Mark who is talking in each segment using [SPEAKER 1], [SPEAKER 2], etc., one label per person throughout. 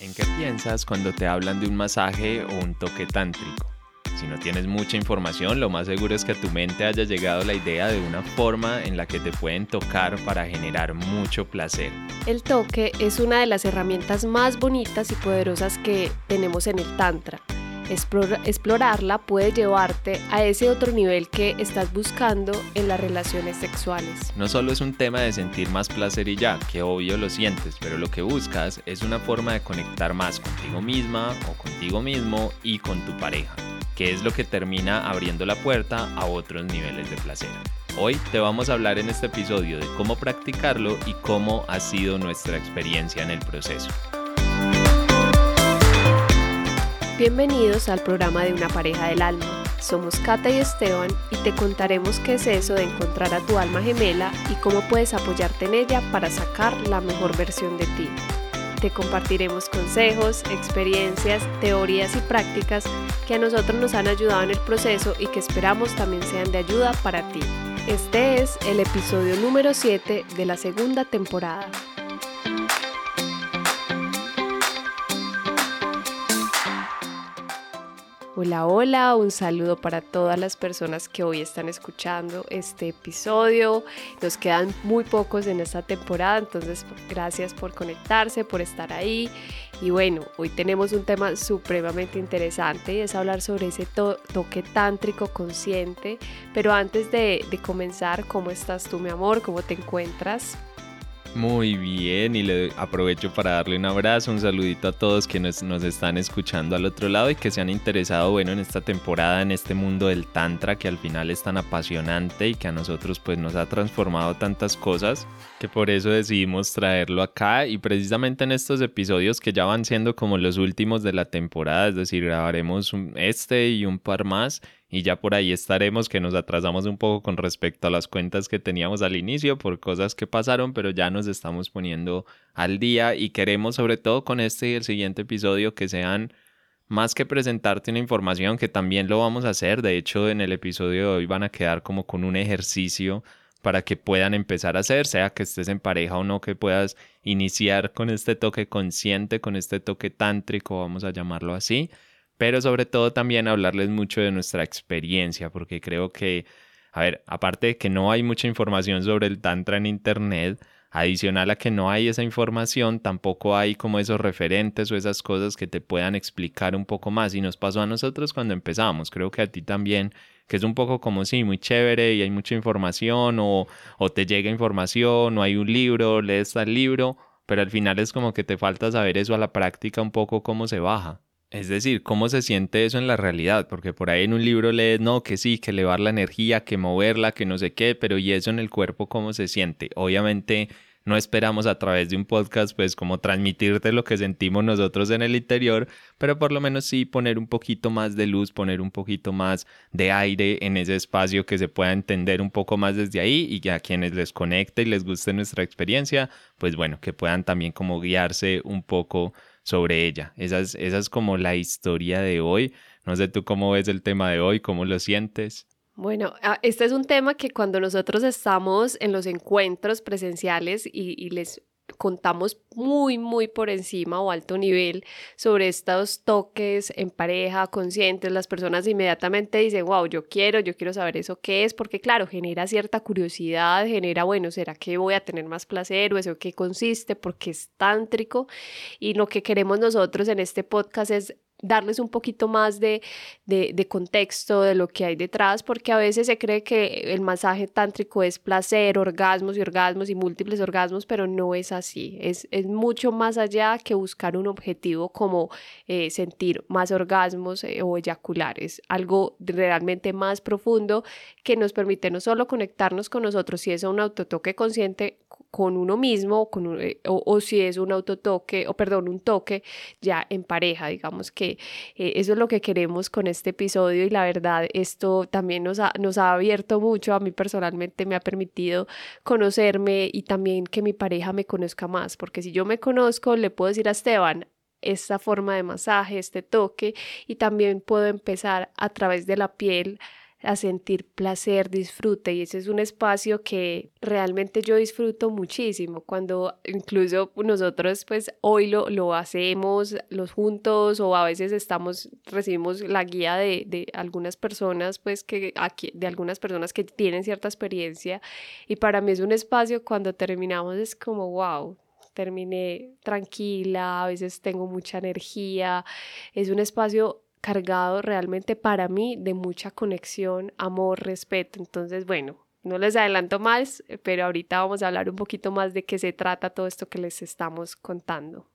[SPEAKER 1] ¿En qué piensas cuando te hablan de un masaje o un toque tántrico? Si no tienes mucha información, lo más seguro es que a tu mente haya llegado la idea de una forma en la que te pueden tocar para generar mucho placer.
[SPEAKER 2] El toque es una de las herramientas más bonitas y poderosas que tenemos en el Tantra explorarla puede llevarte a ese otro nivel que estás buscando en las relaciones sexuales.
[SPEAKER 1] No solo es un tema de sentir más placer y ya, que obvio lo sientes, pero lo que buscas es una forma de conectar más contigo misma o contigo mismo y con tu pareja, que es lo que termina abriendo la puerta a otros niveles de placer. Hoy te vamos a hablar en este episodio de cómo practicarlo y cómo ha sido nuestra experiencia en el proceso.
[SPEAKER 2] Bienvenidos al programa de Una pareja del alma. Somos Kata y Esteban y te contaremos qué es eso de encontrar a tu alma gemela y cómo puedes apoyarte en ella para sacar la mejor versión de ti. Te compartiremos consejos, experiencias, teorías y prácticas que a nosotros nos han ayudado en el proceso y que esperamos también sean de ayuda para ti. Este es el episodio número 7 de la segunda temporada. Hola, hola, un saludo para todas las personas que hoy están escuchando este episodio. Nos quedan muy pocos en esta temporada, entonces gracias por conectarse, por estar ahí. Y bueno, hoy tenemos un tema supremamente interesante y es hablar sobre ese toque tántrico consciente. Pero antes de, de comenzar, ¿cómo estás tú, mi amor? ¿Cómo te encuentras?
[SPEAKER 1] Muy bien, y le aprovecho para darle un abrazo, un saludito a todos que nos, están escuchando al otro lado y que se han interesado, bueno, en esta temporada, en este mundo del Tantra que al final es tan apasionante y que a nosotros pues nos ha transformado tantas cosas, que por eso decidimos traerlo acá y precisamente en estos episodios que ya van siendo como los últimos de la temporada, es decir, grabaremos este y un par más y ya por ahí estaremos que nos atrasamos un poco con respecto a las cuentas que teníamos al inicio por cosas que pasaron, pero ya nos estamos poniendo al día y queremos sobre todo con este y el siguiente episodio que sean más que presentarte una información que también lo vamos a hacer, de hecho en el episodio de hoy van a quedar como con un ejercicio para que puedan empezar a hacer, sea que estés en pareja o no, que puedas iniciar con este toque consciente, con este toque tántrico, vamos a llamarlo así pero sobre todo también hablarles mucho de nuestra experiencia, porque creo que, a ver, aparte de que no hay mucha información sobre el Tantra en Internet, adicional a que no hay esa información, tampoco hay como esos referentes o esas cosas que te puedan explicar un poco más. Y nos pasó a nosotros cuando empezamos, creo que a ti también, que es un poco como sí, muy chévere y hay mucha información o, o te llega información o hay un libro, lees el libro, pero al final es como que te falta saber eso a la práctica un poco cómo se baja. Es decir, ¿cómo se siente eso en la realidad? Porque por ahí en un libro lees, no, que sí, que elevar la energía, que moverla, que no sé qué, pero ¿y eso en el cuerpo cómo se siente? Obviamente no esperamos a través de un podcast pues como transmitirte lo que sentimos nosotros en el interior, pero por lo menos sí poner un poquito más de luz, poner un poquito más de aire en ese espacio que se pueda entender un poco más desde ahí y que a quienes les conecte y les guste nuestra experiencia, pues bueno, que puedan también como guiarse un poco sobre ella. Esa es, esa es como la historia de hoy. No sé tú cómo ves el tema de hoy, cómo lo sientes.
[SPEAKER 2] Bueno, ah, este es un tema que cuando nosotros estamos en los encuentros presenciales y, y les contamos muy, muy por encima o alto nivel sobre estos toques en pareja, conscientes, las personas inmediatamente dicen, wow, yo quiero, yo quiero saber eso qué es, porque claro, genera cierta curiosidad, genera, bueno, ¿será que voy a tener más placer o eso qué consiste? Porque es tántrico y lo que queremos nosotros en este podcast es darles un poquito más de, de, contexto de lo que hay detrás, porque a veces se cree que el masaje tántrico es placer, orgasmos y orgasmos y múltiples orgasmos, pero no es así. Es, es mucho más allá que buscar un objetivo como eh, sentir más orgasmos eh, o eyacular. Es algo realmente más profundo que nos permite no solo conectarnos con nosotros, si es un autotoque consciente, con uno mismo con eh, o, si es un autotoque o perdón un toque ya en pareja digamos que eh, eso es lo que queremos con este episodio y la verdad esto también nos ha, nos ha abierto mucho a mí personalmente me ha permitido conocerme y también que mi pareja me conozca más porque si yo me conozco le puedo decir a Esteban esta forma de masaje este toque y también puedo empezar a través de la piel a sentir placer, disfrute y ese es un espacio que realmente yo disfruto muchísimo. Cuando incluso nosotros pues hoy lo, lo hacemos los juntos o a veces estamos, recibimos la guía de, de algunas personas pues que de algunas personas que tienen cierta experiencia y para mí es un espacio cuando terminamos es como wow, terminé tranquila, a veces tengo mucha energía, es un espacio cargado realmente para mí de mucha conexión, amor, respeto. Entonces, bueno, no les adelanto más, pero ahorita vamos a hablar un poquito más de qué se trata todo esto que les estamos contando.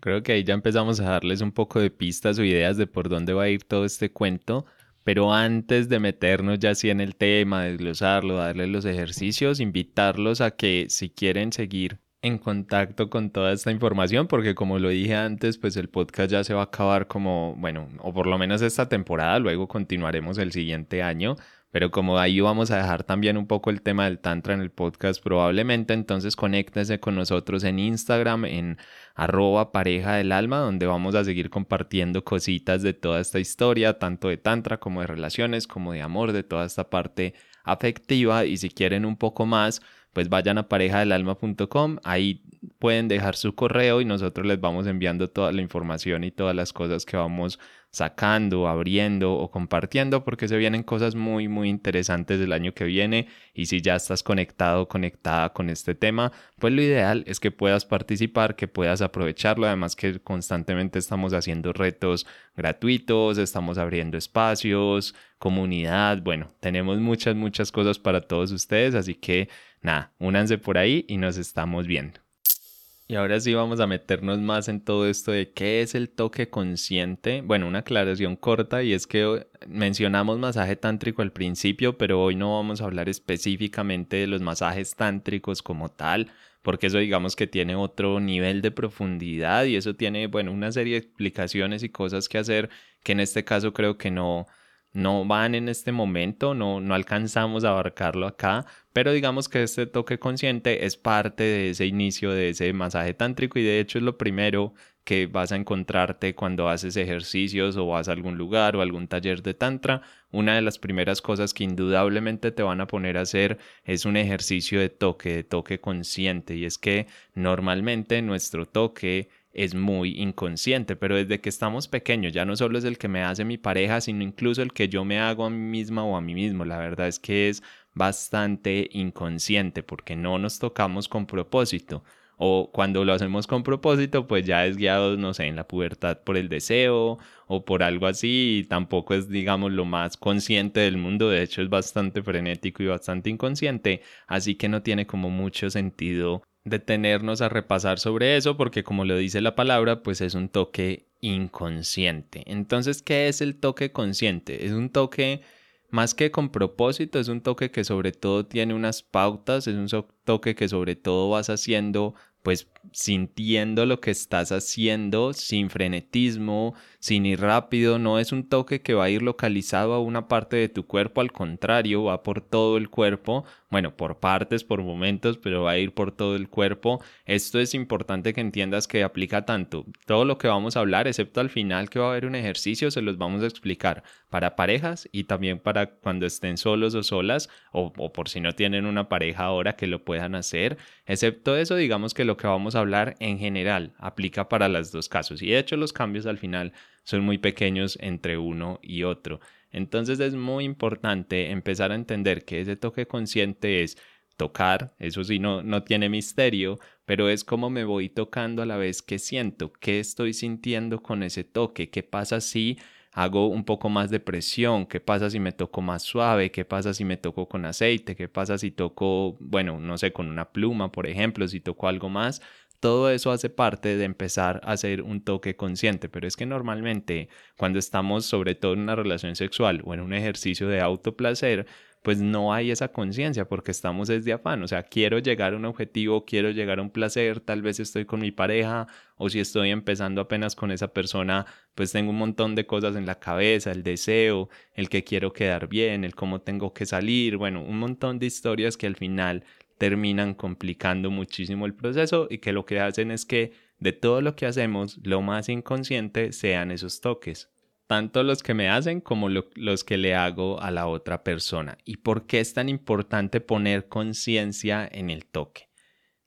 [SPEAKER 1] Creo que ahí ya empezamos a darles un poco de pistas o ideas de por dónde va a ir todo este cuento. Pero antes de meternos ya así en el tema, desglosarlo, darles los ejercicios, invitarlos a que si quieren seguir en contacto con toda esta información porque como lo dije antes, pues el podcast ya se va a acabar como, bueno, o por lo menos esta temporada, luego continuaremos el siguiente año, pero como ahí vamos a dejar también un poco el tema del tantra en el podcast probablemente, entonces conéctense con nosotros en Instagram en arroba pareja del alma, donde vamos a seguir compartiendo cositas de toda esta historia, tanto de tantra como de relaciones, como de amor, de toda esta parte afectiva y si quieren un poco más, pues vayan a parejadelalma.com, ahí pueden dejar su correo y nosotros les vamos enviando toda la información y todas las cosas que vamos sacando, abriendo o compartiendo porque se vienen cosas muy muy interesantes del año que viene. Y si ya estás conectado conectada con este tema, pues lo ideal es que puedas participar, que puedas aprovecharlo, además que constantemente estamos haciendo retos gratuitos, estamos abriendo espacios, comunidad, bueno, tenemos muchas muchas cosas para todos ustedes, así que nada, únanse por ahí y nos estamos viendo. Y ahora sí vamos a meternos más en todo esto de qué es el toque consciente. Bueno, una aclaración corta y es que mencionamos masaje tántrico al principio, pero hoy no vamos a hablar específicamente de los masajes tántricos como tal, porque eso digamos que tiene otro nivel de profundidad y eso tiene, bueno, una serie de explicaciones y cosas que hacer que en este caso creo que no, no van en este momento, no, no alcanzamos a abarcarlo acá, pero digamos que este toque consciente es parte de ese inicio de ese masaje tántrico y de hecho es lo primero que vas a encontrarte cuando haces ejercicios o vas a algún lugar o algún taller de tantra. Una de las primeras cosas que indudablemente te van a poner a hacer es un ejercicio de toque, de toque consciente y es que normalmente nuestro toque es muy inconsciente, pero desde que estamos pequeños ya no solo es el que me hace mi pareja, sino incluso el que yo me hago a mí misma o a mí mismo. La verdad es que es bastante inconsciente porque no nos tocamos con propósito. O cuando lo hacemos con propósito, pues ya es guiado, no sé, en la pubertad por el deseo o por algo así, y tampoco es, digamos, lo más consciente del mundo, de hecho es bastante frenético y bastante inconsciente, así que no tiene como mucho sentido detenernos a repasar sobre eso porque como lo dice la palabra, pues es un toque inconsciente. Entonces, ¿qué es el toque consciente? Es un toque más que con propósito, es un toque que sobre todo tiene unas pautas, es un toque que sobre todo vas haciendo pues sintiendo lo que estás haciendo sin frenetismo, sin ir rápido, no es un toque que va a ir localizado a una parte de tu cuerpo, al contrario, va por todo el cuerpo, bueno, por partes, por momentos, pero va a ir por todo el cuerpo. Esto es importante que entiendas que aplica tanto todo lo que vamos a hablar, excepto al final que va a haber un ejercicio, se los vamos a explicar para parejas y también para cuando estén solos o solas o, o por si no tienen una pareja ahora que lo puedan hacer. Excepto eso, digamos que lo que vamos a hablar en general aplica para los dos casos y de hecho los cambios al final son muy pequeños entre uno y otro. Entonces es muy importante empezar a entender que ese toque consciente es tocar, eso sí no, no tiene misterio, pero es como me voy tocando a la vez que siento, qué estoy sintiendo con ese toque, qué pasa si hago un poco más de presión, qué pasa si me toco más suave, qué pasa si me toco con aceite, qué pasa si toco, bueno, no sé, con una pluma, por ejemplo, si toco algo más, todo eso hace parte de empezar a hacer un toque consciente, pero es que normalmente cuando estamos sobre todo en una relación sexual o en un ejercicio de autoplacer, pues no hay esa conciencia porque estamos desde afán, o sea, quiero llegar a un objetivo, quiero llegar a un placer, tal vez estoy con mi pareja o si estoy empezando apenas con esa persona, pues tengo un montón de cosas en la cabeza, el deseo, el que quiero quedar bien, el cómo tengo que salir, bueno, un montón de historias que al final terminan complicando muchísimo el proceso y que lo que hacen es que de todo lo que hacemos, lo más inconsciente sean esos toques. tanto los que me hacen como los que le hago a la otra persona. ¿Y por qué es tan importante poner conciencia en el toque?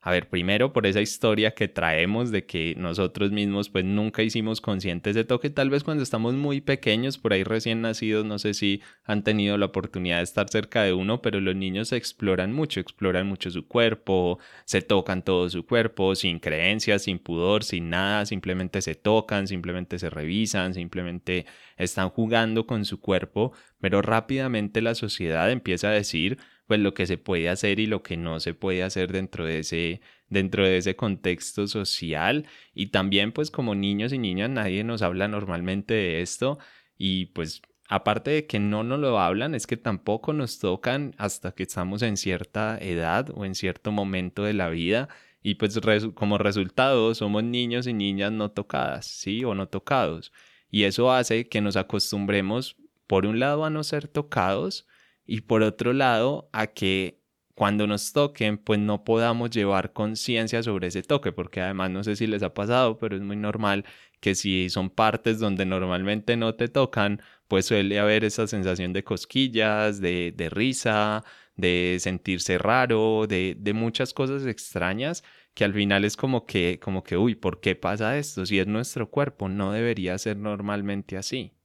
[SPEAKER 1] A ver, primero por esa historia que traemos de que nosotros mismos pues nunca hicimos conscientes de toque, tal vez cuando estamos muy pequeños, por ahí recién nacidos, no sé si han tenido la oportunidad de estar cerca de uno, pero los niños exploran mucho, exploran mucho su cuerpo, se tocan todo su cuerpo, sin creencias, sin pudor, sin nada, simplemente se tocan, simplemente se revisan, simplemente están jugando con su cuerpo, pero rápidamente la sociedad empieza a decir pues lo que se puede hacer y lo que no se puede hacer dentro de ese dentro de ese contexto social y también pues como niños y niñas nadie nos habla normalmente de esto y pues aparte de que no nos lo hablan es que tampoco nos tocan hasta que estamos en cierta edad o en cierto momento de la vida y pues como resultado somos niños y niñas no tocadas, ¿sí? O no tocados. Y eso hace que nos acostumbremos por un lado a no ser tocados y por otro lado a que cuando nos toquen pues no podamos llevar conciencia sobre ese toque porque además no sé si les ha pasado pero es muy normal que si son partes donde normalmente no te tocan pues suele haber esa sensación de cosquillas, de, risa, de sentirse raro, de, de muchas cosas extrañas que al final es como que, como que, uy, ¿por qué pasa esto? Si es nuestro cuerpo, no debería ser normalmente así.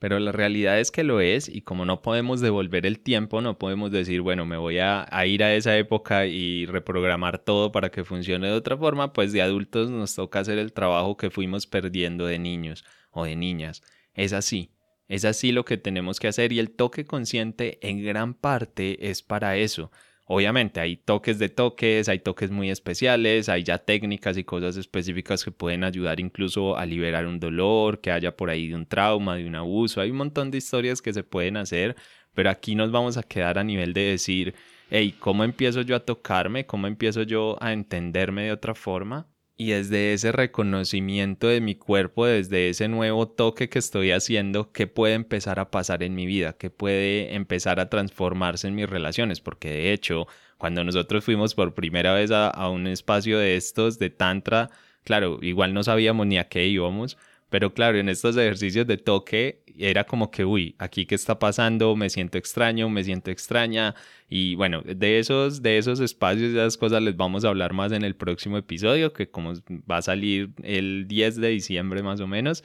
[SPEAKER 1] Pero la realidad es que lo es y como no podemos devolver el tiempo, no podemos decir, bueno, me voy a, ir a esa época y reprogramar todo para que funcione de otra forma, pues de adultos nos toca hacer el trabajo que fuimos perdiendo de niños o de niñas. Es así, es así lo que tenemos que hacer y el toque consciente en gran parte es para eso, Obviamente hay toques de toques, hay toques muy especiales, hay ya técnicas y cosas específicas que pueden ayudar incluso a liberar un dolor, que haya por ahí de un trauma, de un abuso. Hay un montón de historias que se pueden hacer, pero aquí nos vamos a quedar a nivel de decir, hey, ¿cómo empiezo yo a tocarme? ¿Cómo empiezo yo a entenderme de otra forma? Y desde ese reconocimiento de mi cuerpo, desde ese nuevo toque que estoy haciendo, ¿qué puede empezar a pasar en mi vida? ¿Qué puede empezar a transformarse en mis relaciones? Porque de hecho, cuando nosotros fuimos por primera vez a, a un espacio de estos, de Tantra, claro, igual no sabíamos ni a qué íbamos, pero claro, en estos ejercicios de toque era como que, uy, aquí qué está pasando, me siento extraño, me siento extraña. Y bueno, de esos, de esos espacios, de esas cosas les vamos a hablar más en el próximo episodio, que como va a salir el 10 de diciembre más o menos.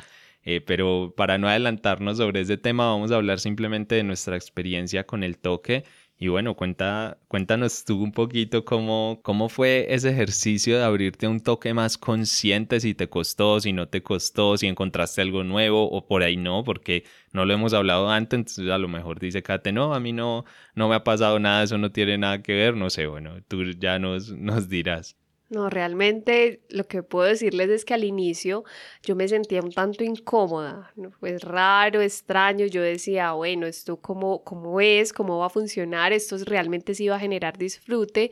[SPEAKER 1] Eh, pero para no adelantarnos sobre ese tema, vamos a hablar simplemente de nuestra experiencia con el toque y bueno, cuenta, cuéntanos tú un poquito cómo, cómo fue ese ejercicio de abrirte un toque más consciente, si te costó, si no te costó, si encontraste algo nuevo o por ahí no, porque no lo hemos hablado antes, entonces a lo mejor dice Kate, no, a mí no, no me ha pasado nada, eso no tiene nada que ver, no sé, bueno, tú ya nos, nos dirás.
[SPEAKER 2] No, realmente lo que puedo decirles es que al inicio yo me sentía un tanto incómoda, pues raro, extraño, yo decía, bueno, esto cómo, cómo es, cómo va a funcionar, esto realmente sí va a generar disfrute.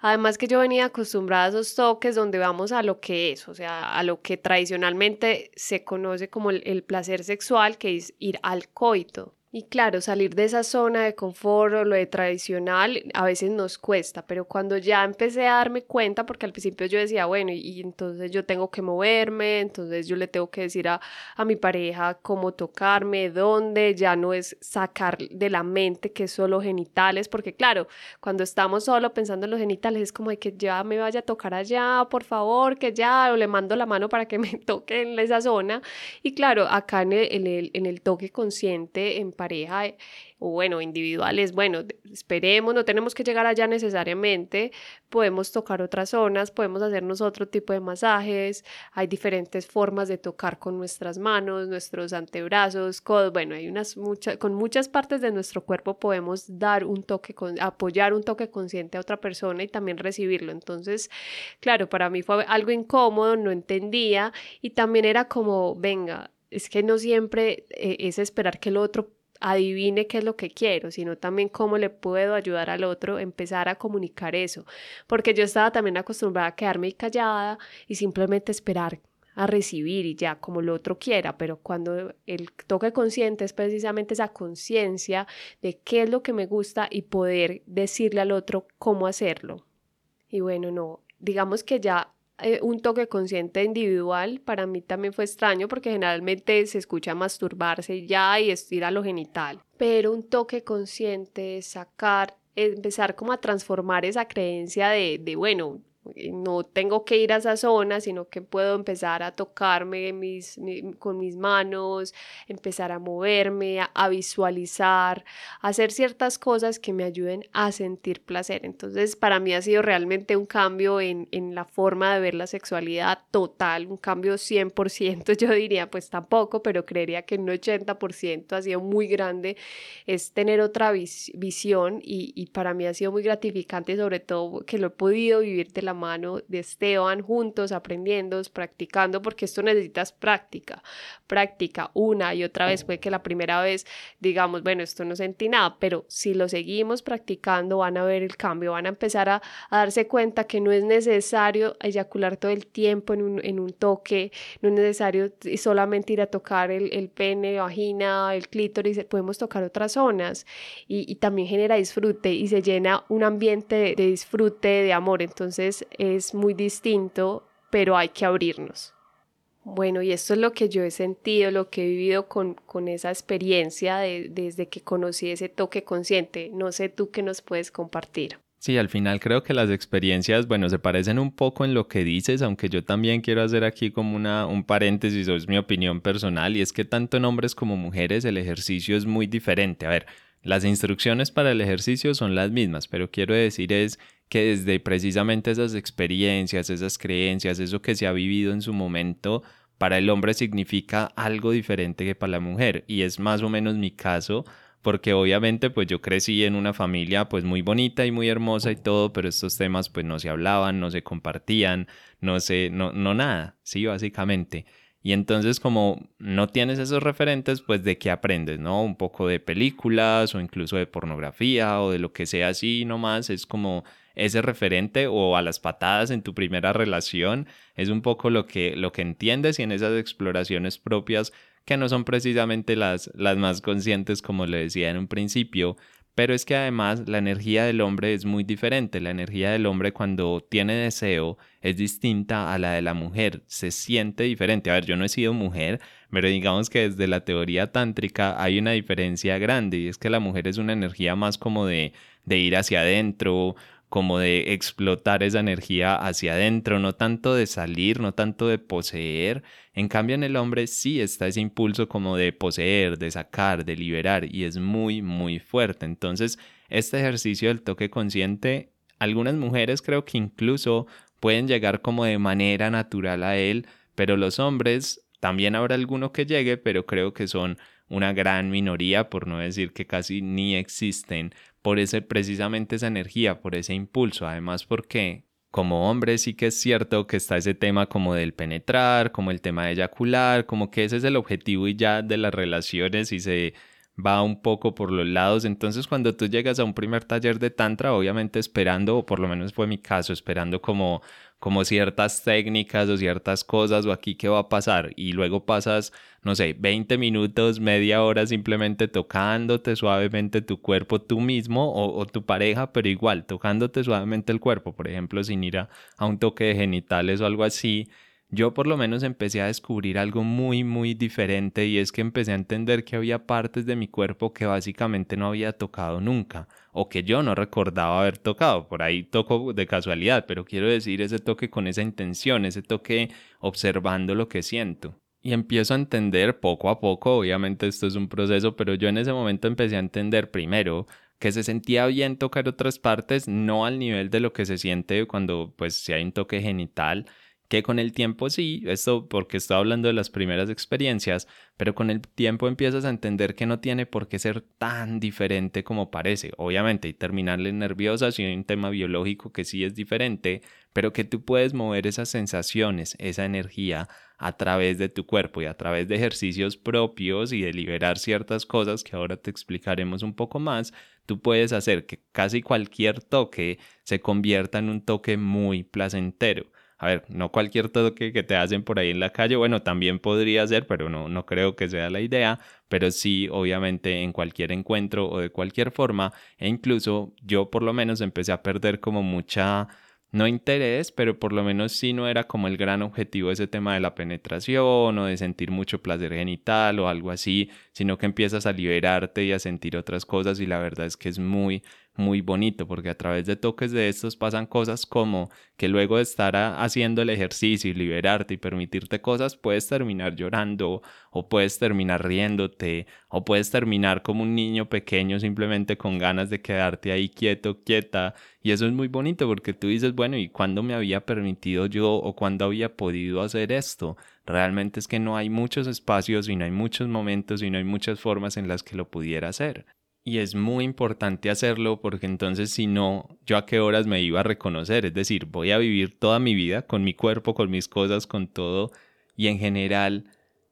[SPEAKER 2] Además que yo venía acostumbrada a esos toques donde vamos a lo que es, o sea, a lo que tradicionalmente se conoce como el placer sexual, que es ir al coito. Y claro, salir de esa zona de confort o lo de tradicional a veces nos cuesta, pero cuando ya empecé a darme cuenta, porque al principio yo decía, bueno, y, entonces yo tengo que moverme, entonces yo le tengo que decir a, a, mi pareja cómo tocarme, dónde, ya no es sacar de la mente que es solo genitales, porque claro, cuando estamos solo pensando en los genitales es como de que ya me vaya a tocar allá, por favor, que ya, o le mando la mano para que me toque en esa zona. Y claro, acá en el, en el, en el toque consciente, en pareja eh, o bueno, individuales, bueno, esperemos, no tenemos que llegar allá necesariamente, podemos tocar otras zonas, podemos hacernos otro tipo de masajes, hay diferentes formas de tocar con nuestras manos, nuestros antebrazos, codos, bueno, hay unas muchas, con muchas partes de nuestro cuerpo podemos dar un toque, con, apoyar un toque consciente a otra persona y también recibirlo. Entonces, claro, para mí fue algo incómodo, no entendía y también era como, venga, es que no siempre eh, es esperar que el otro adivine qué es lo que quiero, sino también cómo le puedo ayudar al otro, empezar a comunicar eso, porque yo estaba también acostumbrada a quedarme callada y simplemente esperar a recibir y ya como el otro quiera, pero cuando el toque consciente es precisamente esa conciencia de qué es lo que me gusta y poder decirle al otro cómo hacerlo. Y bueno, no, digamos que ya eh, un toque consciente individual, para mí también fue extraño porque generalmente se escucha masturbarse ya y ir a lo genital, pero un toque consciente, sacar, empezar como a transformar esa creencia de, de bueno, no tengo que ir a esa zona, sino que puedo empezar a tocarme mis, con mis manos, empezar a moverme, a, visualizar, hacer ciertas cosas que me ayuden a sentir placer. Entonces, para mí ha sido realmente un cambio en, en la forma de ver la sexualidad total, un cambio 100%, yo diría, pues tampoco, pero creería que un 80% ha sido muy grande, es tener otra visión y, y para mí ha sido muy gratificante, sobre todo que lo he podido vivir de la mano de Esteban juntos, aprendiendo, practicando, porque esto necesitas práctica, práctica una y otra vez. Puede que la primera vez digamos, bueno, esto no sentí nada, pero si lo seguimos practicando van a ver el cambio, van a empezar a, darse cuenta que no es necesario eyacular todo el tiempo en un, en un toque, no es necesario solamente ir a tocar el, el pene, vagina, el clítoris, podemos tocar otras zonas y, también genera disfrute y se llena un ambiente de disfrute, de amor. Entonces, es muy distinto, pero hay que abrirnos. Bueno, y esto es lo que yo he sentido, lo que he vivido con, con esa experiencia desde que conocí ese toque consciente. No sé tú qué nos puedes compartir.
[SPEAKER 1] Sí, al final creo que las experiencias, bueno, se parecen un poco en lo que dices, aunque yo también quiero hacer aquí como una, un paréntesis, o es mi opinión personal, y es que tanto en hombres como mujeres el ejercicio es muy diferente. A ver, las instrucciones para el ejercicio son las mismas, pero quiero decir es que desde precisamente esas experiencias, esas creencias, eso que se ha vivido en su momento, para el hombre significa algo diferente que para la mujer. Y es más o menos mi caso, porque obviamente pues yo crecí en una familia pues muy bonita y muy hermosa y todo, pero estos temas pues no se hablaban, no se compartían, no sé, no, no nada, sí, básicamente. Y entonces como no tienes esos referentes, pues de qué aprendes, ¿no? Un poco de películas o incluso de pornografía o de lo que sea así nomás, es como ese referente o a las patadas en tu primera relación, es un poco lo que, lo que entiendes y en esas exploraciones propias que no son precisamente las, las más conscientes como le decía en un principio, pero es que además la energía del hombre es muy diferente. La energía del hombre cuando tiene deseo es distinta a la de la mujer. Se siente diferente. A ver, yo no he sido mujer, pero digamos que desde la teoría tántrica hay una diferencia grande y es que la mujer es una energía más como de, de ir hacia adentro, como de explotar esa energía hacia adentro, no tanto de salir, no tanto de poseer. En cambio en el hombre sí está ese impulso como de poseer, de sacar, de liberar y es muy, muy fuerte. Entonces, este ejercicio del toque consciente, algunas mujeres creo que incluso pueden llegar como de manera natural a él, pero los hombres también habrá alguno que llegue, pero creo que son una gran minoría, por no decir que casi ni existen, por ese, precisamente esa energía, por ese impulso. Además, porque como hombre sí que es cierto que está ese tema como del penetrar, como el tema de eyacular, como que ese es el objetivo y ya de las relaciones y se va un poco por los lados. Entonces cuando tú llegas a un primer taller de tantra, obviamente esperando, o por lo menos fue mi caso, esperando como como ciertas técnicas o ciertas cosas o aquí qué va a pasar y luego pasas, no sé, 20 minutos, media hora simplemente tocándote suavemente tu cuerpo tú mismo o, tu pareja, pero igual tocándote suavemente el cuerpo, por ejemplo, sin ir a, a un toque de genitales o algo así, yo por lo menos empecé a descubrir algo muy, muy diferente y es que empecé a entender que había partes de mi cuerpo que básicamente no había tocado nunca o que yo no recordaba haber tocado. Por ahí toco de casualidad, pero quiero decir ese toque con esa intención, ese toque observando lo que siento. Y empiezo a entender poco a poco, obviamente esto es un proceso, pero yo en ese momento empecé a entender primero que se sentía bien tocar otras partes, no al nivel de lo que se siente cuando pues si hay un toque genital, que con el tiempo sí, esto porque estoy hablando de las primeras experiencias, pero con el tiempo empiezas a entender que no tiene por qué ser tan diferente como parece. Obviamente, y terminarle nerviosa si hay un tema biológico que sí es diferente, pero que tú puedes mover esas sensaciones, esa energía a través de tu cuerpo y a través de ejercicios propios y de liberar ciertas cosas que ahora te explicaremos un poco más, tú puedes hacer que casi cualquier toque se convierta en un toque muy placentero a ver, no cualquier toque que te hacen por ahí en la calle, bueno, también podría ser, pero no, no creo que sea la idea, pero sí, obviamente, en cualquier encuentro o de cualquier forma, e incluso yo por lo menos empecé a perder como mucha no interés, pero por lo menos sí no era como el gran objetivo ese tema de la penetración o de sentir mucho placer genital o algo así, sino que empiezas a liberarte y a sentir otras cosas y la verdad es que es muy, muy bonito porque a través de toques de estos pasan cosas como que luego de estar haciendo el ejercicio y liberarte y permitirte cosas puedes terminar llorando o puedes terminar riéndote o puedes terminar como un niño pequeño simplemente con ganas de quedarte ahí quieto, quieta y eso es muy bonito porque tú dices, bueno, ¿y cuándo me había permitido yo o cuándo había podido hacer esto? Realmente es que no hay muchos espacios y no hay muchos momentos y no hay muchas formas en las que lo pudiera hacer. Y es muy importante hacerlo porque entonces si no, yo a qué horas me iba a reconocer. Es decir, voy a vivir toda mi vida con mi cuerpo, con mis cosas, con todo. Y en general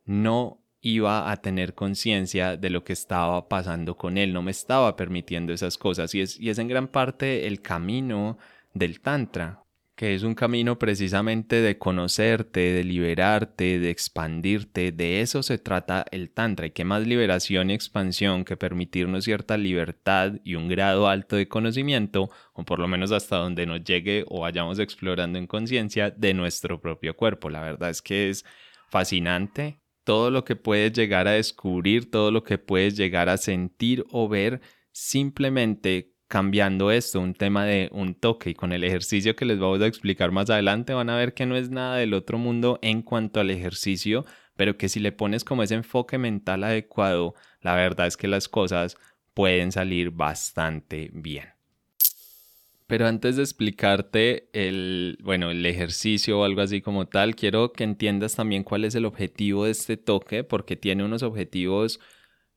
[SPEAKER 1] no iba a tener conciencia de lo que estaba pasando con él. No me estaba permitiendo esas cosas. Y es, y es en gran parte el camino del tantra que es un camino precisamente de conocerte, de liberarte, de expandirte, de eso se trata el Tantra. Y qué más liberación y expansión que permitirnos cierta libertad y un grado alto de conocimiento, o por lo menos hasta donde nos llegue o vayamos explorando en conciencia de nuestro propio cuerpo. La verdad es que es fascinante todo lo que puedes llegar a descubrir, todo lo que puedes llegar a sentir o ver simplemente cambiando esto, un tema de un toque y con el ejercicio que les vamos a explicar más adelante van a ver que no es nada del otro mundo en cuanto al ejercicio, pero que si le pones como ese enfoque mental adecuado, la verdad es que las cosas pueden salir bastante bien. Pero antes de explicarte el, bueno, el ejercicio o algo así como tal, quiero que entiendas también cuál es el objetivo de este toque, porque tiene unos objetivos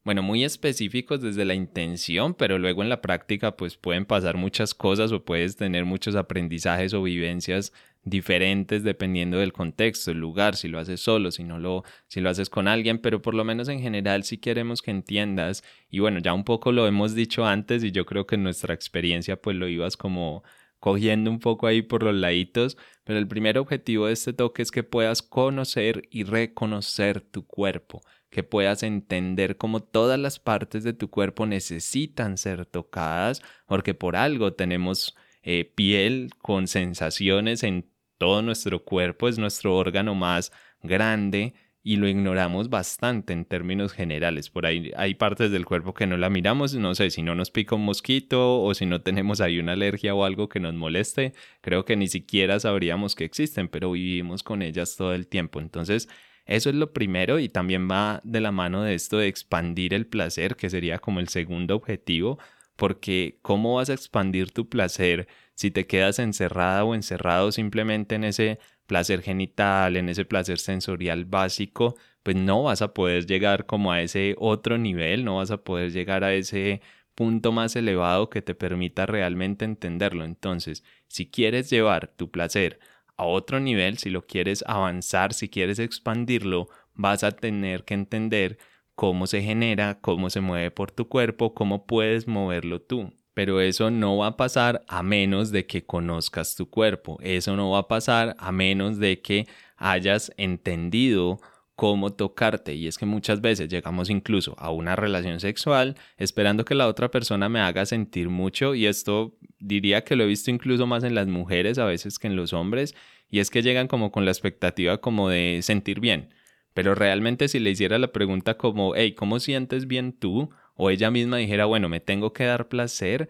[SPEAKER 1] bueno, muy específicos desde la intención, pero luego en la práctica pues pueden pasar muchas cosas o puedes tener muchos aprendizajes o vivencias diferentes dependiendo del contexto, el lugar, si lo haces solo, si no lo, si lo haces con alguien, pero por lo menos en general si queremos que entiendas, y bueno, ya un poco lo hemos dicho antes y yo creo que en nuestra experiencia pues lo ibas como cogiendo un poco ahí por los laditos, pero el primer objetivo de este toque es que puedas conocer y reconocer tu cuerpo que puedas entender cómo todas las partes de tu cuerpo necesitan ser tocadas, porque por algo tenemos eh, piel con sensaciones en todo nuestro cuerpo, es nuestro órgano más grande y lo ignoramos bastante en términos generales. Por ahí hay partes del cuerpo que no la miramos, no sé, si no nos pica un mosquito o si no tenemos ahí una alergia o algo que nos moleste, creo que ni siquiera sabríamos que existen, pero vivimos con ellas todo el tiempo. Entonces, eso es lo primero y también va de la mano de esto de expandir el placer, que sería como el segundo objetivo, porque ¿cómo vas a expandir tu placer si te quedas encerrada o encerrado simplemente en ese placer genital, en ese placer sensorial básico? Pues no vas a poder llegar como a ese otro nivel, no vas a poder llegar a ese punto más elevado que te permita realmente entenderlo. Entonces, si quieres llevar tu placer a otro nivel, si lo quieres avanzar, si quieres expandirlo, vas a tener que entender cómo se genera, cómo se mueve por tu cuerpo, cómo puedes moverlo tú. Pero eso no va a pasar a menos de que conozcas tu cuerpo. Eso no va a pasar a menos de que hayas entendido cómo tocarte. Y es que muchas veces llegamos incluso a una relación sexual esperando que la otra persona me haga sentir mucho. Y esto diría que lo he visto incluso más en las mujeres a veces que en los hombres. Y es que llegan como con la expectativa como de sentir bien. Pero realmente si le hiciera la pregunta como, hey, ¿cómo sientes bien tú? O ella misma dijera, bueno, me tengo que dar placer,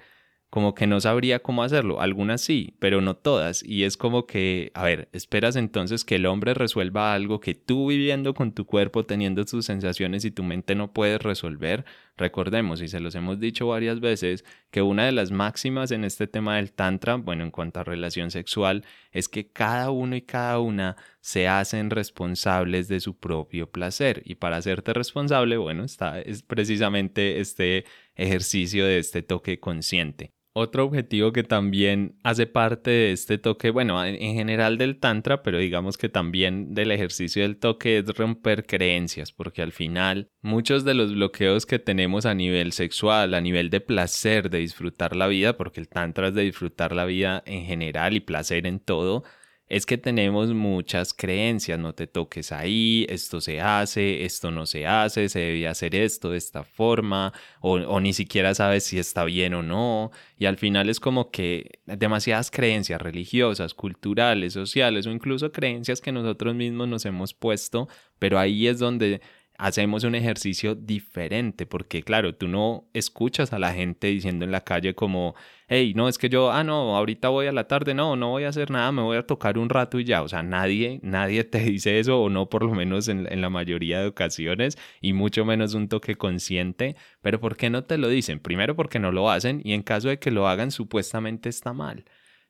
[SPEAKER 1] como que no sabría cómo hacerlo. Algunas sí, pero no todas. Y es como que, a ver, esperas entonces que el hombre resuelva algo que tú viviendo con tu cuerpo, teniendo tus sensaciones y tu mente no puedes resolver. Recordemos, y se los hemos dicho varias veces, que una de las máximas en este tema del tantra, bueno, en cuanto a relación sexual, es que cada uno y cada una se hacen responsables de su propio placer. Y para hacerte responsable, bueno, está es precisamente este ejercicio de este toque consciente. Otro objetivo que también hace parte de este toque, bueno, en general del tantra, pero digamos que también del ejercicio del toque es romper creencias, porque al final muchos de los bloqueos que tenemos a nivel sexual, a nivel de placer, de disfrutar la vida, porque el tantra es de disfrutar la vida en general y placer en todo, es que tenemos muchas creencias, no te toques ahí, esto se hace, esto no se hace, se debe hacer esto de esta forma, o, ni siquiera sabes si está bien o no, y al final es como que demasiadas creencias religiosas, culturales, sociales, o incluso creencias que nosotros mismos nos hemos puesto, pero ahí es donde hacemos un ejercicio diferente, porque claro, tú no escuchas a la gente diciendo en la calle como, hey, no, es que yo, ah, no, ahorita voy a la tarde, no, no voy a hacer nada, me voy a tocar un rato y ya, o sea, nadie, nadie te dice eso, o no por lo menos en, la mayoría de ocasiones, y mucho menos un toque consciente, pero ¿por qué no te lo dicen? Primero porque no lo hacen, y en caso de que lo hagan, supuestamente está mal.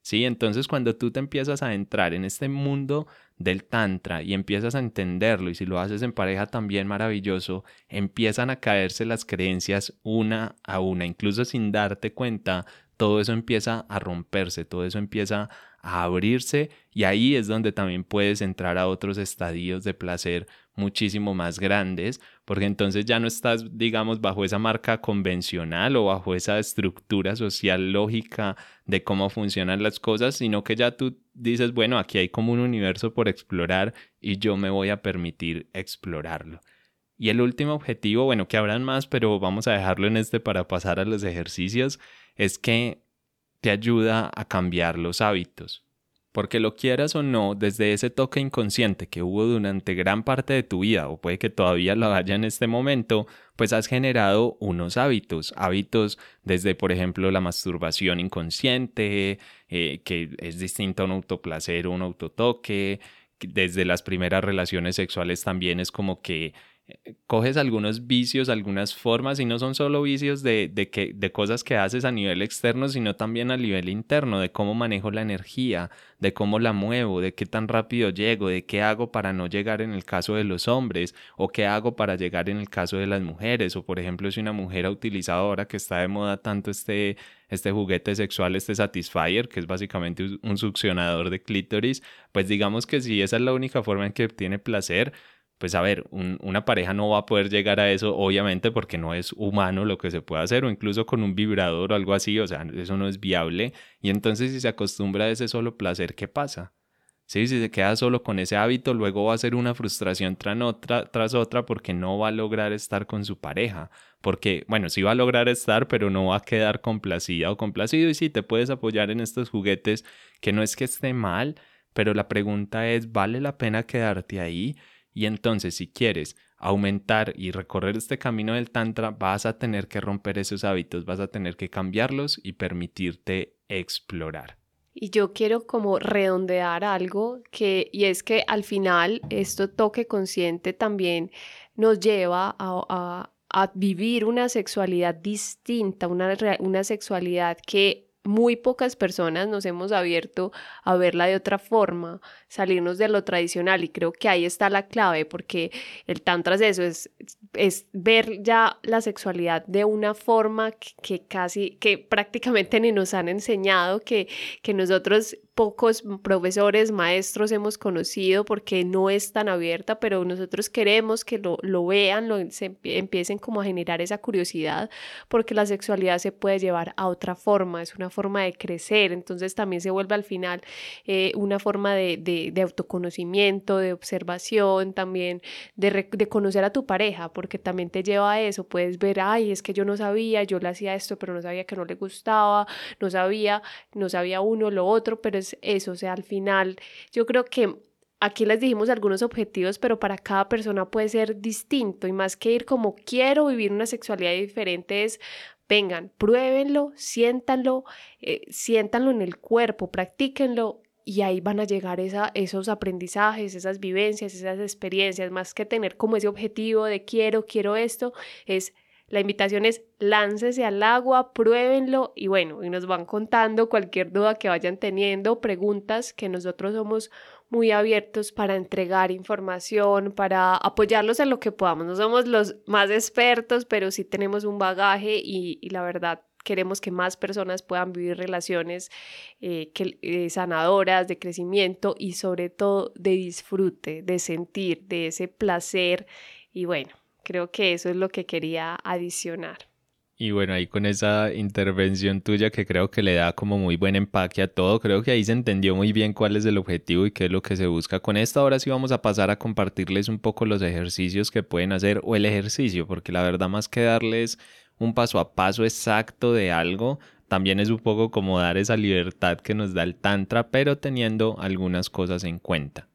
[SPEAKER 1] ¿sí? Entonces cuando tú te empiezas a entrar en este mundo del tantra y empiezas a entenderlo y si lo haces en pareja también maravilloso, empiezan a caerse las creencias una a una, incluso sin darte cuenta, todo eso empieza a romperse, todo eso empieza a abrirse y ahí es donde también puedes entrar a otros estadios de placer muchísimo más grandes, porque entonces ya no estás, digamos, bajo esa marca convencional o bajo esa estructura social lógica de cómo funcionan las cosas, sino que ya tú dices, bueno, aquí hay como un universo por explorar y yo me voy a permitir explorarlo. Y el último objetivo, bueno, que habrán más, pero vamos a dejarlo en este para pasar a los ejercicios, es que te ayuda a cambiar los hábitos. Porque lo quieras o no, desde ese toque inconsciente que hubo durante gran parte de tu vida, o puede que todavía lo haya en este momento, pues has generado unos hábitos. Hábitos desde, por ejemplo, la masturbación inconsciente, eh, que es distinto a un autoplacer un autotoque. Desde las primeras relaciones sexuales también es como que coges algunos vicios, algunas formas, y no son solo vicios de, de, que, de cosas que haces a nivel externo, sino también a nivel interno, de cómo manejo la energía, de cómo la muevo, de qué tan rápido llego, de qué hago para no llegar en el caso de los hombres, o qué hago para llegar en el caso de las mujeres, o por ejemplo, si una mujer ha utilizado ahora que está de moda tanto este, este juguete sexual, este Satisfyer, que es básicamente un succionador de clítoris, pues digamos que si esa es la única forma en que obtiene placer, pues a ver, una pareja no va a poder llegar a eso, obviamente, porque no es humano lo que se puede hacer, o incluso con un vibrador o algo así, o sea, eso no es viable. Y entonces si se acostumbra a ese solo placer, ¿qué pasa? ¿Sí? Si se queda solo con ese hábito, luego va a ser una frustración tras otra, tras otra porque no va a lograr estar con su pareja. Porque, bueno, sí va a lograr estar, pero no va a quedar complacida o complacido. Y sí, te puedes apoyar en estos juguetes, que no es que esté mal, pero la pregunta es, ¿vale la pena quedarte ahí? Y entonces si quieres aumentar y recorrer este camino del tantra, vas a tener que romper esos hábitos, vas a tener que cambiarlos y permitirte explorar.
[SPEAKER 2] Y yo quiero como redondear algo que, y es que al final esto toque consciente también nos lleva a, a, vivir una sexualidad distinta, una, una sexualidad que muy pocas personas nos hemos abierto a verla de otra forma, salirnos de lo tradicional y creo que ahí está la clave porque el tantra es eso, es, es ver ya la sexualidad de una forma que, casi, que prácticamente ni nos han enseñado, que, que nosotros pocos profesores, maestros hemos conocido porque no es tan abierta, pero nosotros queremos que lo, lo vean, lo, empiecen como a generar esa curiosidad, porque la sexualidad se puede llevar a otra forma, es una forma de crecer, entonces también se vuelve al final eh, una forma de, de, autoconocimiento, de observación, también de, de conocer a tu pareja, porque también te lleva a eso, puedes ver, ay, es que yo no sabía, yo le hacía esto, pero no sabía que no le gustaba, no sabía, no sabía uno, lo otro, pero eso, o sea, al final yo creo que aquí les dijimos algunos objetivos, pero para cada persona puede ser distinto y más que ir como quiero vivir una sexualidad diferente es vengan, pruébenlo, siéntanlo, eh, siéntanlo en el cuerpo, practíquenlo y ahí van a llegar esa, esos aprendizajes, esas vivencias, esas experiencias, más que tener como ese objetivo de quiero, quiero esto, es la invitación es láncese al agua, pruébenlo y bueno, y nos van contando cualquier duda que vayan teniendo, preguntas que nosotros somos muy abiertos para entregar información, para apoyarlos en lo que podamos. No somos los más expertos, pero sí tenemos un bagaje y, la verdad queremos que más personas puedan vivir relaciones eh, que, eh, sanadoras, de crecimiento y sobre todo de disfrute, de sentir, de ese placer y bueno, Creo que eso es lo que quería adicionar.
[SPEAKER 1] Y bueno, ahí con esa intervención tuya que creo que le da como muy buen empaque a todo, creo que ahí se entendió muy bien cuál es el objetivo y qué es lo que se busca con esto. Ahora sí vamos a pasar a compartirles un poco los ejercicios que pueden hacer o el ejercicio, porque la verdad más que darles un paso a paso exacto de algo, también es un poco como dar esa libertad que nos da el tantra, pero teniendo algunas cosas en cuenta.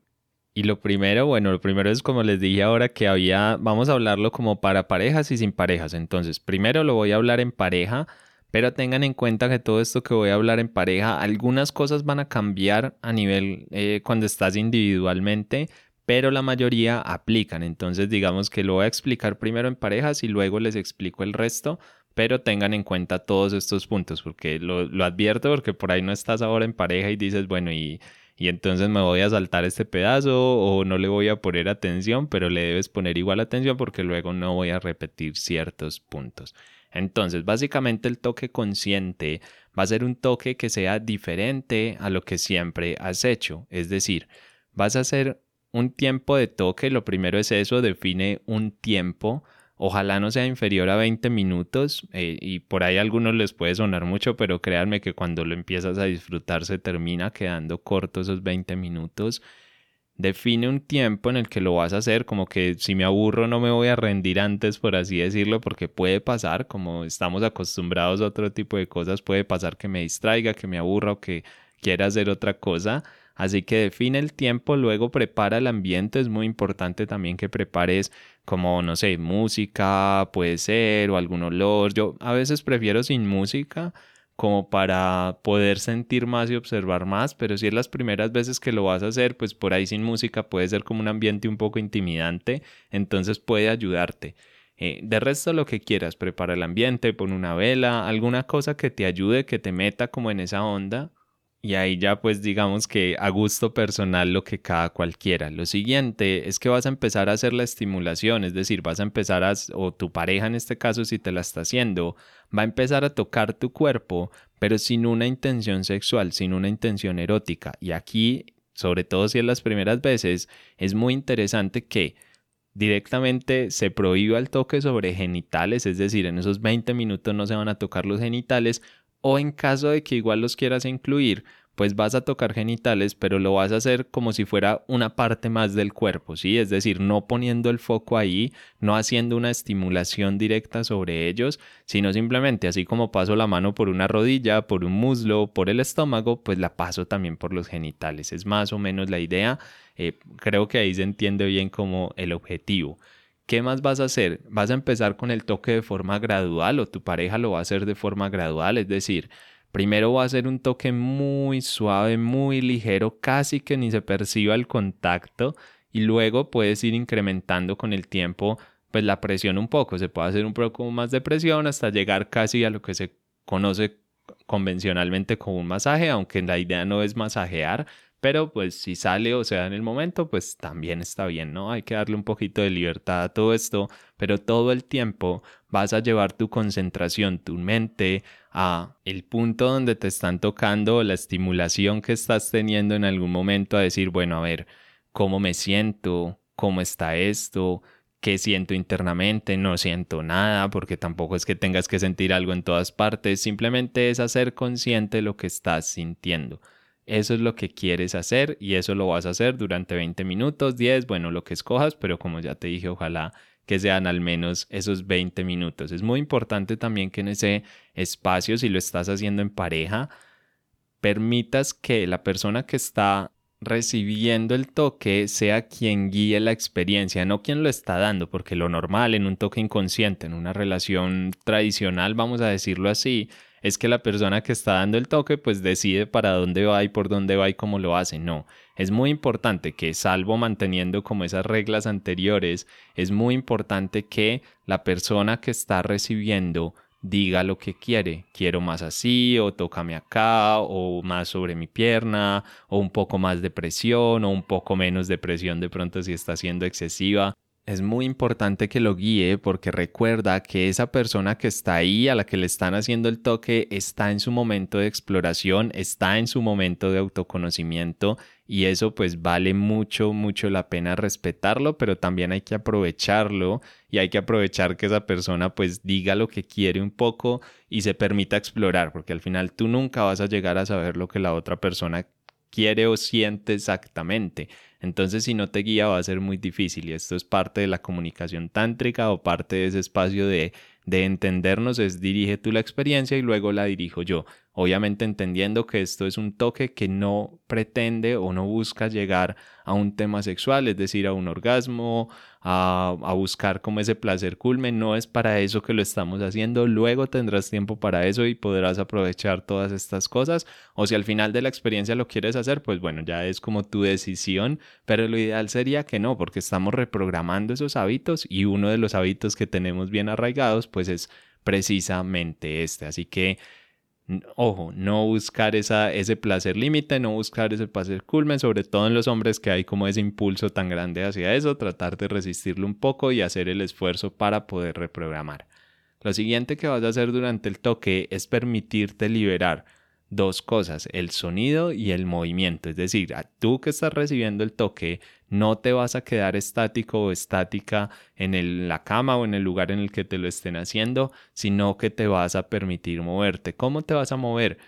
[SPEAKER 1] Y lo primero, bueno, lo primero es como les dije ahora que había, vamos a hablarlo como para parejas y sin parejas. Entonces, primero lo voy a hablar en pareja, pero tengan en cuenta que todo esto que voy a hablar en pareja, algunas cosas van a cambiar a nivel eh, cuando estás individualmente, pero la mayoría aplican. Entonces, digamos que lo voy a explicar primero en parejas y luego les explico el resto, pero tengan en cuenta todos estos puntos, porque lo, lo advierto, porque por ahí no estás ahora en pareja y dices, bueno, y y entonces me voy a saltar este pedazo o no le voy a poner atención, pero le debes poner igual atención porque luego no voy a repetir ciertos puntos. Entonces, básicamente el toque consciente va a ser un toque que sea diferente a lo que siempre has hecho. Es decir, vas a hacer un tiempo de toque, lo primero es eso, define un tiempo Ojalá no sea inferior a 20 minutos eh, y por ahí a algunos les puede sonar mucho, pero créanme que cuando lo empiezas a disfrutar se termina quedando corto esos 20 minutos. Define un tiempo en el que lo vas a hacer, como que si me aburro no me voy a rendir antes, por así decirlo, porque puede pasar, como estamos acostumbrados a otro tipo de cosas, puede pasar que me distraiga, que me aburra o que quiera hacer otra cosa. Así que define el tiempo, luego prepara el ambiente. Es muy importante también que prepares como, no sé, música, puede ser, o algún olor. Yo a veces prefiero sin música como para poder sentir más y observar más, pero si es las primeras veces que lo vas a hacer, pues por ahí sin música puede ser como un ambiente un poco intimidante, entonces puede ayudarte. Eh, de resto lo que quieras, prepara el ambiente, pon una vela, alguna cosa que te ayude, que te meta como en esa onda y ahí ya pues digamos que a gusto personal lo que cada cualquiera. Lo siguiente es que vas a empezar a hacer la estimulación, es decir, vas a empezar a, o tu pareja en este caso si te la está haciendo, va a empezar a tocar tu cuerpo, pero sin una intención sexual, sin una intención erótica. Y aquí, sobre todo si es las primeras veces, es muy interesante que directamente se prohíba el toque sobre genitales, es decir, en esos 20 minutos no se van a tocar los genitales o en caso de que igual los quieras incluir, pues vas a tocar genitales, pero lo vas a hacer como si fuera una parte más del cuerpo, ¿sí? Es decir, no poniendo el foco ahí, no haciendo una estimulación directa sobre ellos, sino simplemente así como paso la mano por una rodilla, por un muslo, por el estómago, pues la paso también por los genitales. Es más o menos la idea. Eh, creo que ahí se entiende bien como el objetivo. ¿Qué más vas a hacer? ¿Vas a empezar con el toque de forma gradual o tu pareja lo va a hacer de forma gradual? Es decir, primero va a ser un toque muy suave, muy ligero, casi que ni se perciba el contacto y luego puedes ir incrementando con el tiempo pues la presión un poco. Se puede hacer un poco más de presión hasta llegar casi a lo que se conoce convencionalmente como un masaje, aunque la idea no es masajear, pero pues si sale o sea en el momento, pues también está bien, ¿no? Hay que darle un poquito de libertad a todo esto, pero todo el tiempo vas a llevar tu concentración, tu mente a el punto donde te están tocando, la estimulación que estás teniendo en algún momento a decir, bueno, a ver, ¿cómo me siento? ¿Cómo está esto? ¿Qué siento internamente? No siento nada, porque tampoco es que tengas que sentir algo en todas partes, simplemente es hacer consciente lo que estás sintiendo. Eso es lo que quieres hacer y eso lo vas a hacer durante 20 minutos, 10, bueno, lo que escojas, pero como ya te dije, ojalá que sean al menos esos 20 minutos. Es muy importante también que en ese espacio, si lo estás haciendo en pareja, permitas que la persona que está recibiendo el toque sea quien guíe la experiencia, no quien lo está dando, porque lo normal en un toque inconsciente, en una relación tradicional, vamos a decirlo así, es que la persona que está dando el toque pues decide para dónde va y por dónde va y cómo lo hace. No, es muy importante que salvo manteniendo como esas reglas anteriores, es muy importante que la persona que está recibiendo diga lo que quiere. Quiero más así, o tócame acá, o más sobre mi pierna, o un poco más de presión, o un poco menos de presión de pronto si está siendo excesiva es muy importante que lo guíe porque recuerda que esa persona que está ahí, a la que le están haciendo el toque, está en su momento de exploración, está en su momento de autoconocimiento y eso pues vale mucho, mucho la pena respetarlo, pero también hay que aprovecharlo y hay que aprovechar que esa persona pues diga lo que quiere un poco y se permita explorar, porque al final tú nunca vas a llegar a saber lo que la otra persona quiere o siente exactamente. Entonces, si no te guía, va a ser muy difícil. Y esto es parte de la comunicación tántrica o parte de ese espacio de, de entendernos, es dirige tú la experiencia y luego la dirijo yo. Obviamente entendiendo que esto es un toque que no pretende o no busca llegar a un tema sexual, es decir, a un orgasmo, a, buscar como ese placer culmen, no es para eso que lo estamos haciendo, luego tendrás tiempo para eso y podrás aprovechar todas estas cosas, o si al final de la experiencia lo quieres hacer, pues bueno, ya es como tu decisión, pero lo ideal sería que no, porque estamos reprogramando esos hábitos y uno de los hábitos que tenemos bien arraigados, pues es precisamente este, así que ojo, no buscar esa, ese placer límite, no buscar ese placer culmen, sobre todo en los hombres que hay como ese impulso tan grande hacia eso, tratar de resistirlo un poco y hacer el esfuerzo para poder reprogramar. Lo siguiente que vas a hacer durante el toque es permitirte liberar dos cosas, el sonido y el movimiento. Es decir, tú que estás recibiendo el toque, no te vas a quedar estático o estática en la cama o en el lugar en el que te lo estén haciendo, sino que te vas a permitir moverte. ¿Cómo te vas a mover?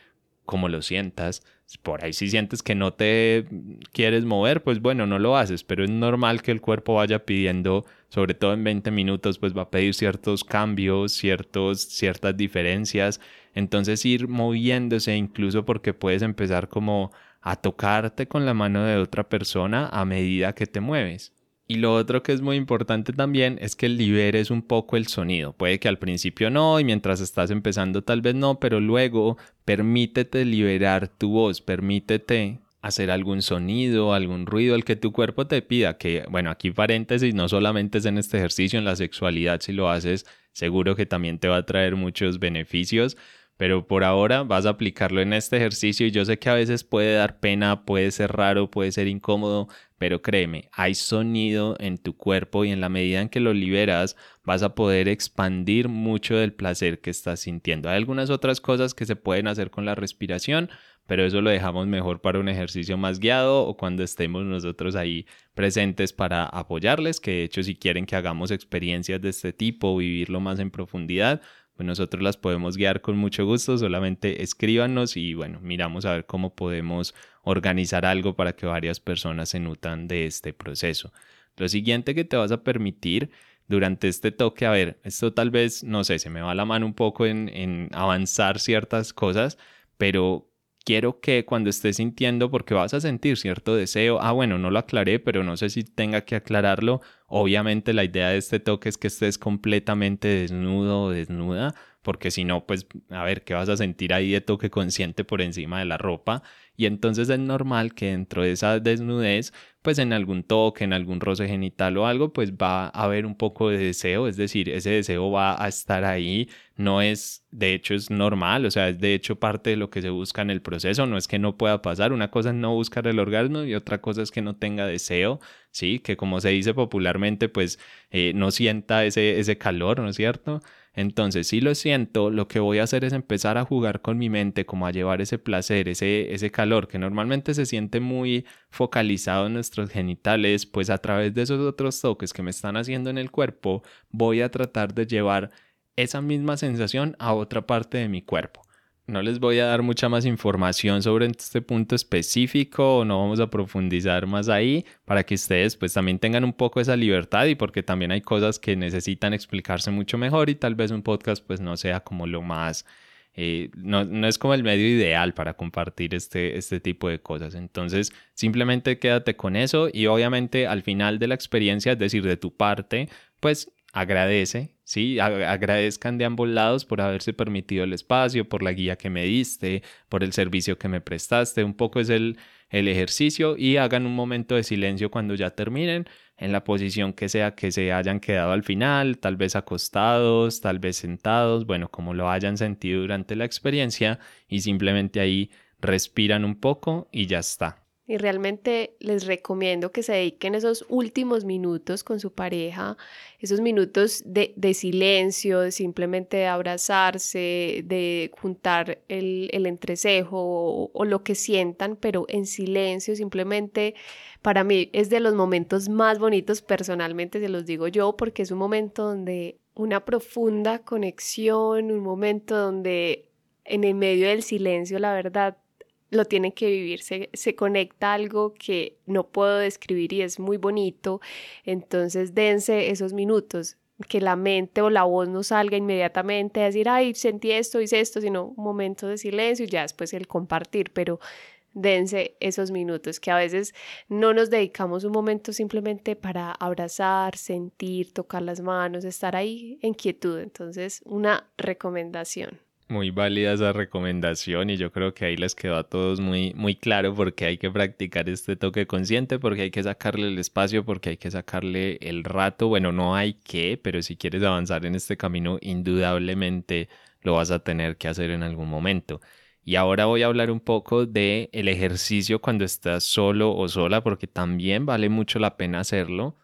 [SPEAKER 1] Como lo sientas. Por ahí si sientes que no te quieres mover, pues bueno, no lo haces, pero es normal que el cuerpo vaya pidiendo, sobre todo en 20 minutos, pues va a pedir ciertos cambios, ciertos, ciertas diferencias entonces ir moviéndose incluso porque puedes empezar como a tocarte con la mano de otra persona a medida que te mueves. Y lo otro que es muy importante también es que liberes un poco el sonido. Puede que al principio no y mientras estás empezando tal vez no, pero luego permítete liberar tu voz, permítete hacer algún sonido, algún ruido, el que tu cuerpo te pida, que bueno, aquí paréntesis, no solamente es en este ejercicio, en la sexualidad, si lo haces, seguro que también te va a traer muchos beneficios, pero por ahora vas a aplicarlo en este ejercicio y yo sé que a veces puede dar pena, puede ser raro, puede ser incómodo, pero créeme, hay sonido en tu cuerpo y en la medida en que lo liberas vas a poder expandir mucho del placer que estás sintiendo. Hay algunas otras cosas que se pueden hacer con la respiración, pero eso lo dejamos mejor para un ejercicio más guiado o cuando estemos nosotros ahí presentes para apoyarles, que de hecho si quieren que hagamos experiencias de este tipo, vivirlo más en profundidad, pues nosotros las podemos guiar con mucho gusto, solamente escríbanos y bueno, miramos a ver cómo podemos organizar algo para que varias personas se nutran de este proceso. Lo siguiente que te vas a permitir durante este toque, a ver, esto tal vez, no sé, se me va la mano un poco en, en avanzar ciertas cosas, pero quiero que cuando estés sintiendo, porque vas a sentir cierto deseo, ah, bueno, no lo aclaré, pero no sé si tenga que aclararlo. Obviamente la idea de este toque es que estés completamente desnudo o desnuda, porque si no, pues, a ver, ¿qué vas a sentir ahí de toque consciente por encima de la ropa? Y entonces es normal que dentro de esa desnudez, pues en algún toque, en algún roce genital o algo, pues va a haber un poco de deseo, es decir, ese deseo va a estar ahí, no es, de hecho es normal, o sea, es de hecho parte de lo que se busca en el proceso, no es que no pueda pasar, una cosa es no buscar el orgasmo y otra cosa es que no tenga deseo, ¿sí? Que como se dice popularmente, pues eh, no sienta ese, ese calor, ¿no es cierto? Entonces, si lo siento, lo que voy a hacer es empezar a jugar con mi mente, como a llevar ese placer, ese, ese calor que normalmente se siente muy focalizado en nuestros genitales, pues a través de esos otros toques que me están haciendo en el cuerpo, voy a tratar de llevar esa misma sensación a otra parte de mi cuerpo. No les voy a dar mucha más información sobre este punto específico, no vamos a profundizar más ahí para que ustedes pues también tengan un poco esa libertad y porque también hay cosas que necesitan explicarse mucho mejor y tal vez un podcast pues no sea como lo más, eh, no, no, es como el medio ideal para compartir este, este tipo de cosas. Entonces simplemente quédate con eso y obviamente al final de la experiencia, es decir, de tu parte, pues agradece, ¿sí? Agradezcan de ambos lados por haberse permitido el espacio, por la guía que me diste, por el servicio que me prestaste. Un poco es el, el ejercicio y hagan un momento de silencio cuando ya terminen en la posición que sea que se hayan quedado al final, tal vez acostados, tal vez sentados, bueno, como lo hayan sentido durante la experiencia y simplemente ahí respiran un poco y ya está.
[SPEAKER 2] Y realmente les recomiendo que se dediquen esos últimos minutos con su pareja, esos minutos de, silencio, de simplemente abrazarse, de juntar el, entrecejo o, o, lo que sientan, pero en silencio, simplemente para mí es de los momentos más bonitos personalmente, se los digo yo, porque es un momento donde una profunda conexión, un momento donde en el medio del silencio, la verdad, lo tienen que vivir, se, se, conecta algo que no puedo describir y es muy bonito, entonces dense esos minutos, que la mente o la voz no salga inmediatamente a decir, ay, sentí esto, hice esto, sino un momento de silencio y ya después el compartir, pero dense esos minutos, que a veces no nos dedicamos un momento simplemente para abrazar, sentir, tocar las manos, estar ahí en quietud, entonces una recomendación.
[SPEAKER 1] Muy válida esa recomendación y yo creo que ahí les quedó a todos muy, muy claro porque hay que practicar este toque consciente, porque hay que sacarle el espacio, porque hay que sacarle el rato. Bueno, no hay que, pero si quieres avanzar en este camino, indudablemente lo vas a tener que hacer en algún momento. Y ahora voy a hablar un poco de el ejercicio cuando estás solo o sola, porque también vale mucho la pena hacerlo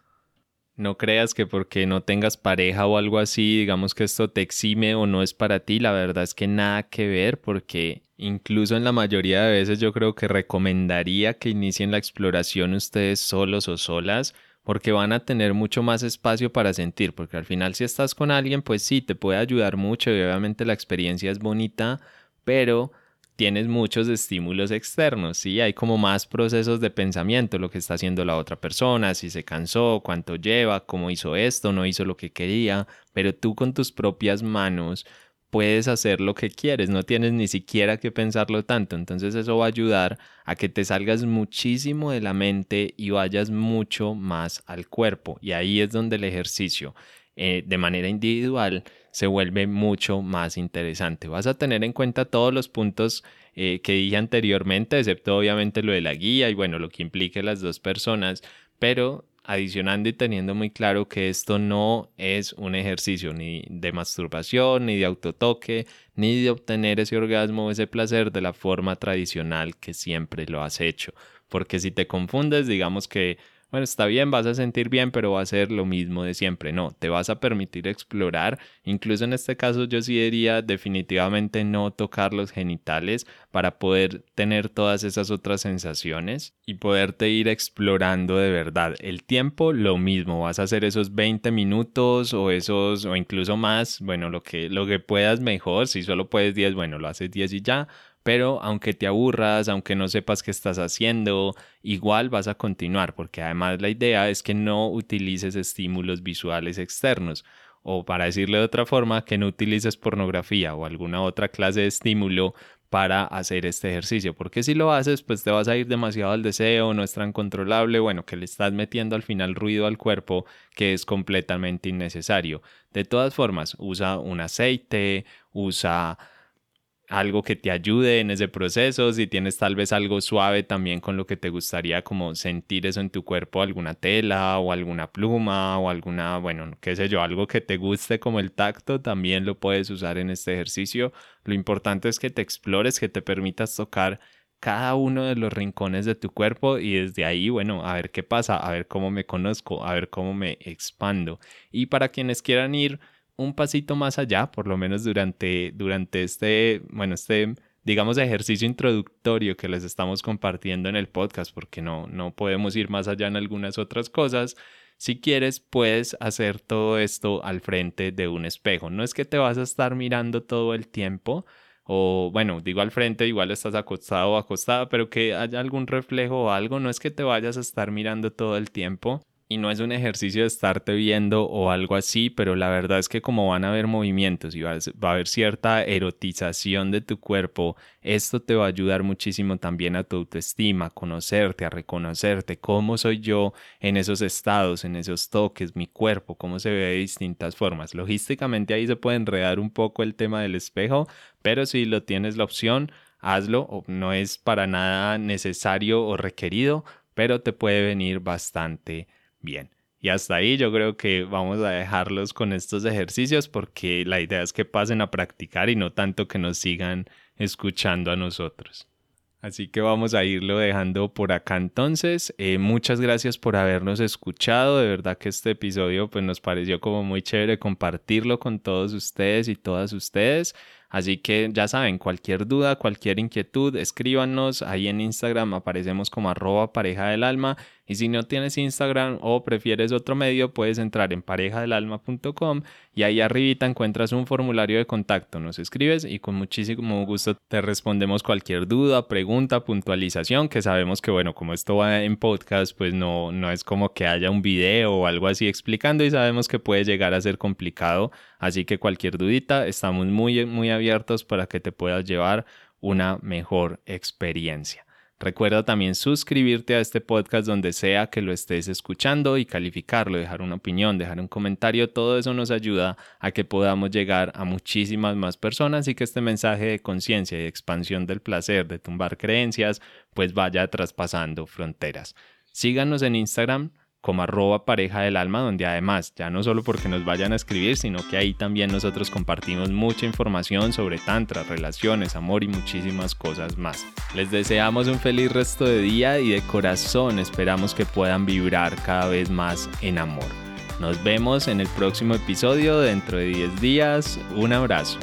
[SPEAKER 1] no creas que porque no tengas pareja o algo así, digamos que esto te exime o no es para ti. La verdad es que nada que ver porque incluso en la mayoría de veces yo creo que recomendaría que inicien la exploración ustedes solos o solas porque van a tener mucho más espacio para sentir, porque al final si estás con alguien, pues sí, te puede ayudar mucho y obviamente la experiencia es bonita, pero tienes muchos estímulos externos, ¿sí? Hay como más procesos de pensamiento, lo que está haciendo la otra persona, si se cansó, cuánto lleva, cómo hizo esto, no hizo lo que quería, pero tú con tus propias manos puedes hacer lo que quieres, no tienes ni siquiera que pensarlo tanto, entonces eso va a ayudar a que te salgas muchísimo de la mente y vayas mucho más al cuerpo y ahí es donde el ejercicio eh, de manera individual se vuelve mucho más interesante. Vas a tener en cuenta todos los puntos eh, que dije anteriormente, excepto obviamente lo de la guía y bueno, lo que implique las dos personas, pero adicionando y teniendo muy claro que esto no es un ejercicio ni de masturbación, ni de autotoque, ni de obtener ese orgasmo o ese placer de la forma tradicional que siempre lo has hecho. Porque si te confundes, digamos que bueno, está bien, vas a sentir bien, pero va a ser lo mismo de siempre. No, te vas a permitir explorar. Incluso en este caso yo sí diría definitivamente no tocar los genitales para poder tener todas esas otras sensaciones y poderte ir explorando de verdad. El tiempo, lo mismo, vas a hacer esos 20 minutos o esos o incluso más, bueno, lo que, lo que puedas mejor. Si solo puedes 10, bueno, lo haces 10 y ya pero aunque te aburras, aunque no sepas qué estás haciendo, igual vas a continuar, porque además la idea es que no utilices estímulos visuales externos, o para decirle de otra forma, que no utilices pornografía o alguna otra clase de estímulo para hacer este ejercicio, porque si lo haces, pues te vas a ir demasiado al deseo, no es tan controlable, bueno, que le estás metiendo al final ruido al cuerpo que es completamente innecesario. De todas formas, usa un aceite, usa algo que te ayude en ese proceso, si tienes tal vez algo suave también con lo que te gustaría como sentir eso en tu cuerpo, alguna tela o alguna pluma o alguna, bueno, qué sé yo, algo que te guste como el tacto, también lo puedes usar en este ejercicio. Lo importante es que te explores, que te permitas tocar cada uno de los rincones de tu cuerpo y desde ahí, bueno, a ver qué pasa, a ver cómo me conozco, a ver cómo me expando. Y para quienes quieran ir un pasito más allá, por lo menos durante, durante este, bueno, este, digamos, ejercicio introductorio que les estamos compartiendo en el podcast, porque no, no podemos ir más allá en algunas otras cosas. Si quieres, puedes hacer todo esto al frente de un espejo. No es que te vas a estar mirando todo el tiempo, o bueno, digo al frente, igual estás acostado o acostada, pero que haya algún reflejo o algo, no es que te vayas a estar mirando todo el tiempo, y no es un ejercicio de estarte viendo o algo así, pero la verdad es que como van a haber movimientos y va a haber cierta erotización de tu cuerpo, esto te va a ayudar muchísimo también a tu autoestima, a conocerte, a reconocerte, cómo soy yo en esos estados, en esos toques, mi cuerpo, cómo se ve de distintas formas. Logísticamente ahí se puede enredar un poco el tema del espejo, pero si lo tienes la opción, hazlo, no es para nada necesario o requerido, pero te puede venir bastante bien. Y hasta ahí yo creo que vamos a dejarlos con estos ejercicios porque la idea es que pasen a practicar y no tanto que nos sigan escuchando a nosotros. Así que vamos a irlo dejando por acá entonces. Eh, muchas gracias por habernos escuchado. De verdad que este episodio pues, nos pareció como muy chévere compartirlo con todos ustedes y todas ustedes. Así que ya saben, cualquier duda, cualquier inquietud, escríbanos. Ahí en Instagram aparecemos como arroba pareja del alma. Y si no tienes Instagram o prefieres otro medio, puedes entrar en parejadelalma.com y ahí arribita encuentras un formulario de contacto. Nos escribes y con muchísimo gusto te respondemos cualquier duda, pregunta, puntualización, que sabemos que bueno, como esto va en podcast, pues no, no es como que haya un video o algo así explicando y sabemos que puede llegar a ser complicado. Así que cualquier dudita, estamos muy, muy abiertos para que te puedas llevar una mejor experiencia. Recuerda también suscribirte a este podcast donde sea que lo estés escuchando y calificarlo, dejar una opinión, dejar un comentario. Todo eso nos ayuda a que podamos llegar a muchísimas más personas y que este mensaje de conciencia y expansión del placer, de tumbar creencias, pues vaya traspasando fronteras. Síganos en Instagram como arroba pareja del alma, donde además, ya no solo porque nos vayan a escribir, sino que ahí también nosotros compartimos mucha información sobre tantra, relaciones, amor y muchísimas cosas más. Les deseamos un feliz resto de día y de corazón esperamos que puedan vibrar cada vez más en amor. Nos vemos en el próximo episodio dentro de 10 días. Un abrazo.